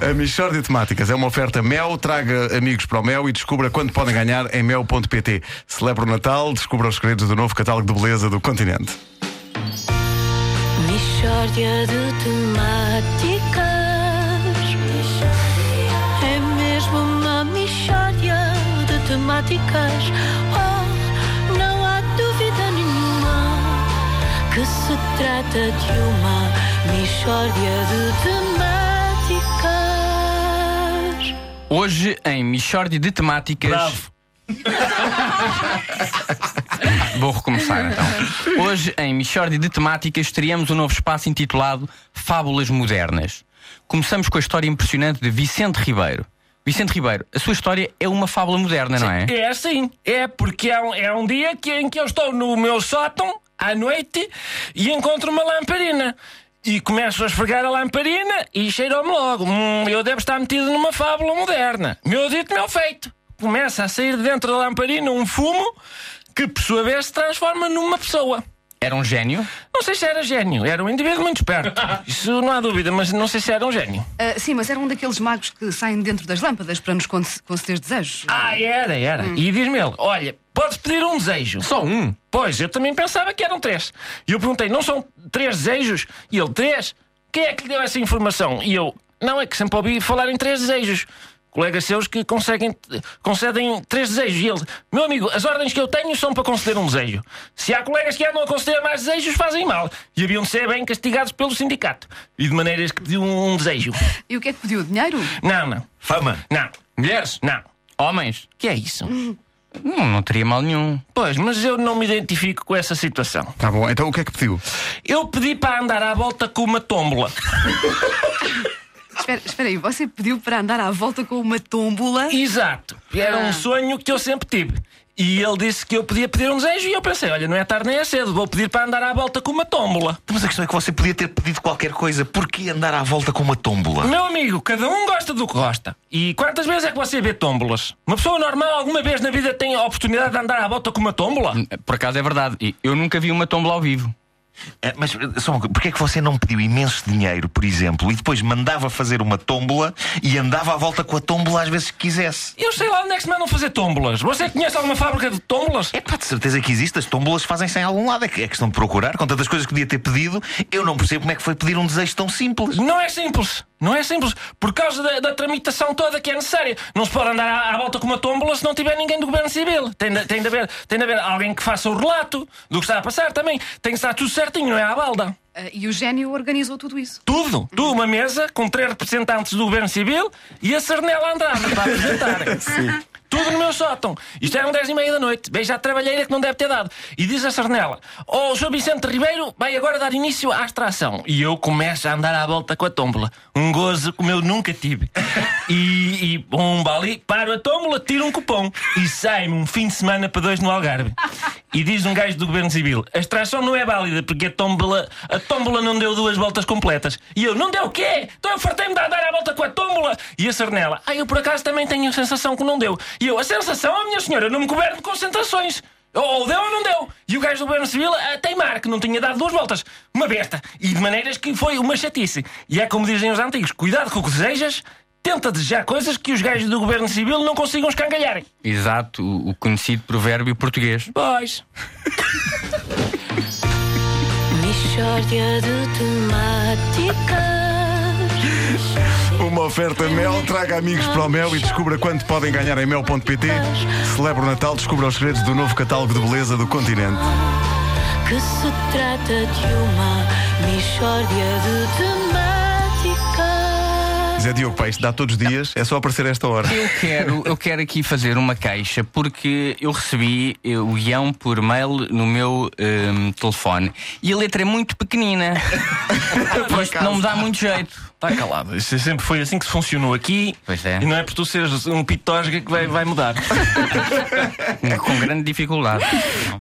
A Michórdia de Temáticas é uma oferta Mel. Traga amigos para o Mel e descubra quanto podem ganhar em mel.pt. Celebra o Natal, descubra os segredos do novo catálogo de beleza do continente. Mishória de temáticas É mesmo uma mishória de temáticas Oh, não há dúvida nenhuma Que se trata de uma mishória de temáticas Hoje, em Michórdia de Temáticas. Bravo. Vou recomeçar então. Hoje, em Michórdia de Temáticas, teríamos um novo espaço intitulado Fábulas Modernas. Começamos com a história impressionante de Vicente Ribeiro. Vicente Ribeiro, a sua história é uma fábula moderna, não é? É assim, é porque é um, é um dia que, em que eu estou no meu sótão, à noite, e encontro uma lamparina. E começo a esfregar a lamparina e cheirou-me logo. Hum, eu devo estar metido numa fábula moderna. Meu dito, meu feito. Começa a sair de dentro da lamparina um fumo que, por sua vez, se transforma numa pessoa. Era um gênio. Não sei se era gênio, era um indivíduo muito esperto. Isso não há dúvida, mas não sei se era um gênio. Ah, sim, mas era um daqueles magos que saem dentro das lâmpadas para nos conce- conceder desejos. Ah, era, era. E diz-me ele: olha, podes pedir um desejo. Só um. Pois, eu também pensava que eram três. E eu perguntei: não são três desejos? E ele: três? Quem é que lhe deu essa informação? E eu: não, é que sempre ouvi falar em três desejos. Colegas seus que conseguem, concedem três desejos. E ele: meu amigo, as ordens que eu tenho são para conceder um desejo. Se há colegas que andam a conceder mais desejos, fazem mal. E haviam de ser bem castigados pelo sindicato. E de maneiras que pediu um desejo. E o que é que pediu? Dinheiro? Não, não. Fama. Não. Mulheres? Não. Homens? que é isso? Não, não teria mal nenhum. Pois, mas eu não me identifico com essa situação. Tá bom, então o que é que pediu? Eu pedi para andar à volta com uma tómbola. Espera, espera aí, você pediu para andar à volta com uma tómbola? Exato. Era um sonho que eu sempre tive. E ele disse que eu podia pedir um desejo e eu pensei, olha, não é tarde nem é cedo, vou pedir para andar à volta com uma tómbola. Mas a questão é que você podia ter pedido qualquer coisa. Porquê andar à volta com uma tómbola? Meu amigo, cada um gosta do que gosta. E quantas vezes é que você vê tómbolas? Uma pessoa normal alguma vez na vida tem a oportunidade de andar à volta com uma tómbola? Por acaso é verdade. Eu nunca vi uma tombola ao vivo. É, Mas só uma coisa, porquê é que você não pediu imenso dinheiro, por exemplo, e depois mandava fazer uma tómbola e andava à volta com a tómbola às vezes que quisesse? Eu sei lá onde é que se mandam fazer tómbolas. Você conhece alguma fábrica de tómbolas? É pá, de certeza que existe, as tómbolas fazem-se em algum lado. É que- é questão de procurar, com tantas coisas que podia ter pedido, eu não percebo como é que foi pedir um desejo tão simples. Não é simples. Não é simples. Por causa da, da tramitação toda que é necessária. Não se pode andar à, à volta com uma tómbola se não tiver ninguém do governo civil. Tem de, tem, de haver, tem de haver alguém que faça o relato do que está a passar também. Tem que estar tudo certinho, não é à balda. Ah, e o gênio organizou tudo isso. Tudo. Tudo uma mesa com três representantes do governo civil e a Sarnela Andrade para apresentarem. Tudo no meu sótão. Isto eram 10 e meia da noite. Veja a trabalheira que não deve ter dado. E diz a Sarnela: Oh, o Sr. Vicente Ribeiro vai agora dar início à extração. E eu começo a andar à volta com a tómbola. Um gozo como eu nunca tive. E, e bomba ali, paro a tómbola, tiro um cupom. E sai-me um fim de semana para dois no Algarve. E diz um gajo do Governo Civil: A extração não é válida porque a tómbola, a tómbola não deu duas voltas completas. E eu: Não deu o quê? Então eu fartei-me de andar à volta com a tómbola. E a Sarnela: Ah, eu por acaso também tenho a sensação que não deu. E eu: A sensação, oh, minha senhora, não me governo de concentrações. Ou deu ou não deu. E o gajo do Governo Civil a teimar que não tinha dado duas voltas. Uma besta. E de maneiras que foi uma chatice. E é como dizem os antigos: cuidado com o que desejas, tenta desejar coisas que os gajos do Governo Civil não consigam escangalharem. Exato, o, o conhecido provérbio português. Pois. De temáticas Uma oferta Mel. Traga amigos para o Mel e descubra quanto podem ganhar em mel.pt. Celebra o Natal, descubra os segredos do novo catálogo de beleza do continente. Que se trata de uma mishória de temáticas Zé Diogo, pá, isto dá todos os dias, é só aparecer a esta hora. Eu quero, eu quero aqui fazer uma queixa porque eu recebi eh, o guião por mail no meu ehm, telefone e a letra é muito pequenina. Isto não me dá muito jeito. Está calado. Isso sempre foi assim que se funcionou aqui. Pois é. E não é por tu seres um pitosga que vai, vai mudar. Com grande dificuldade.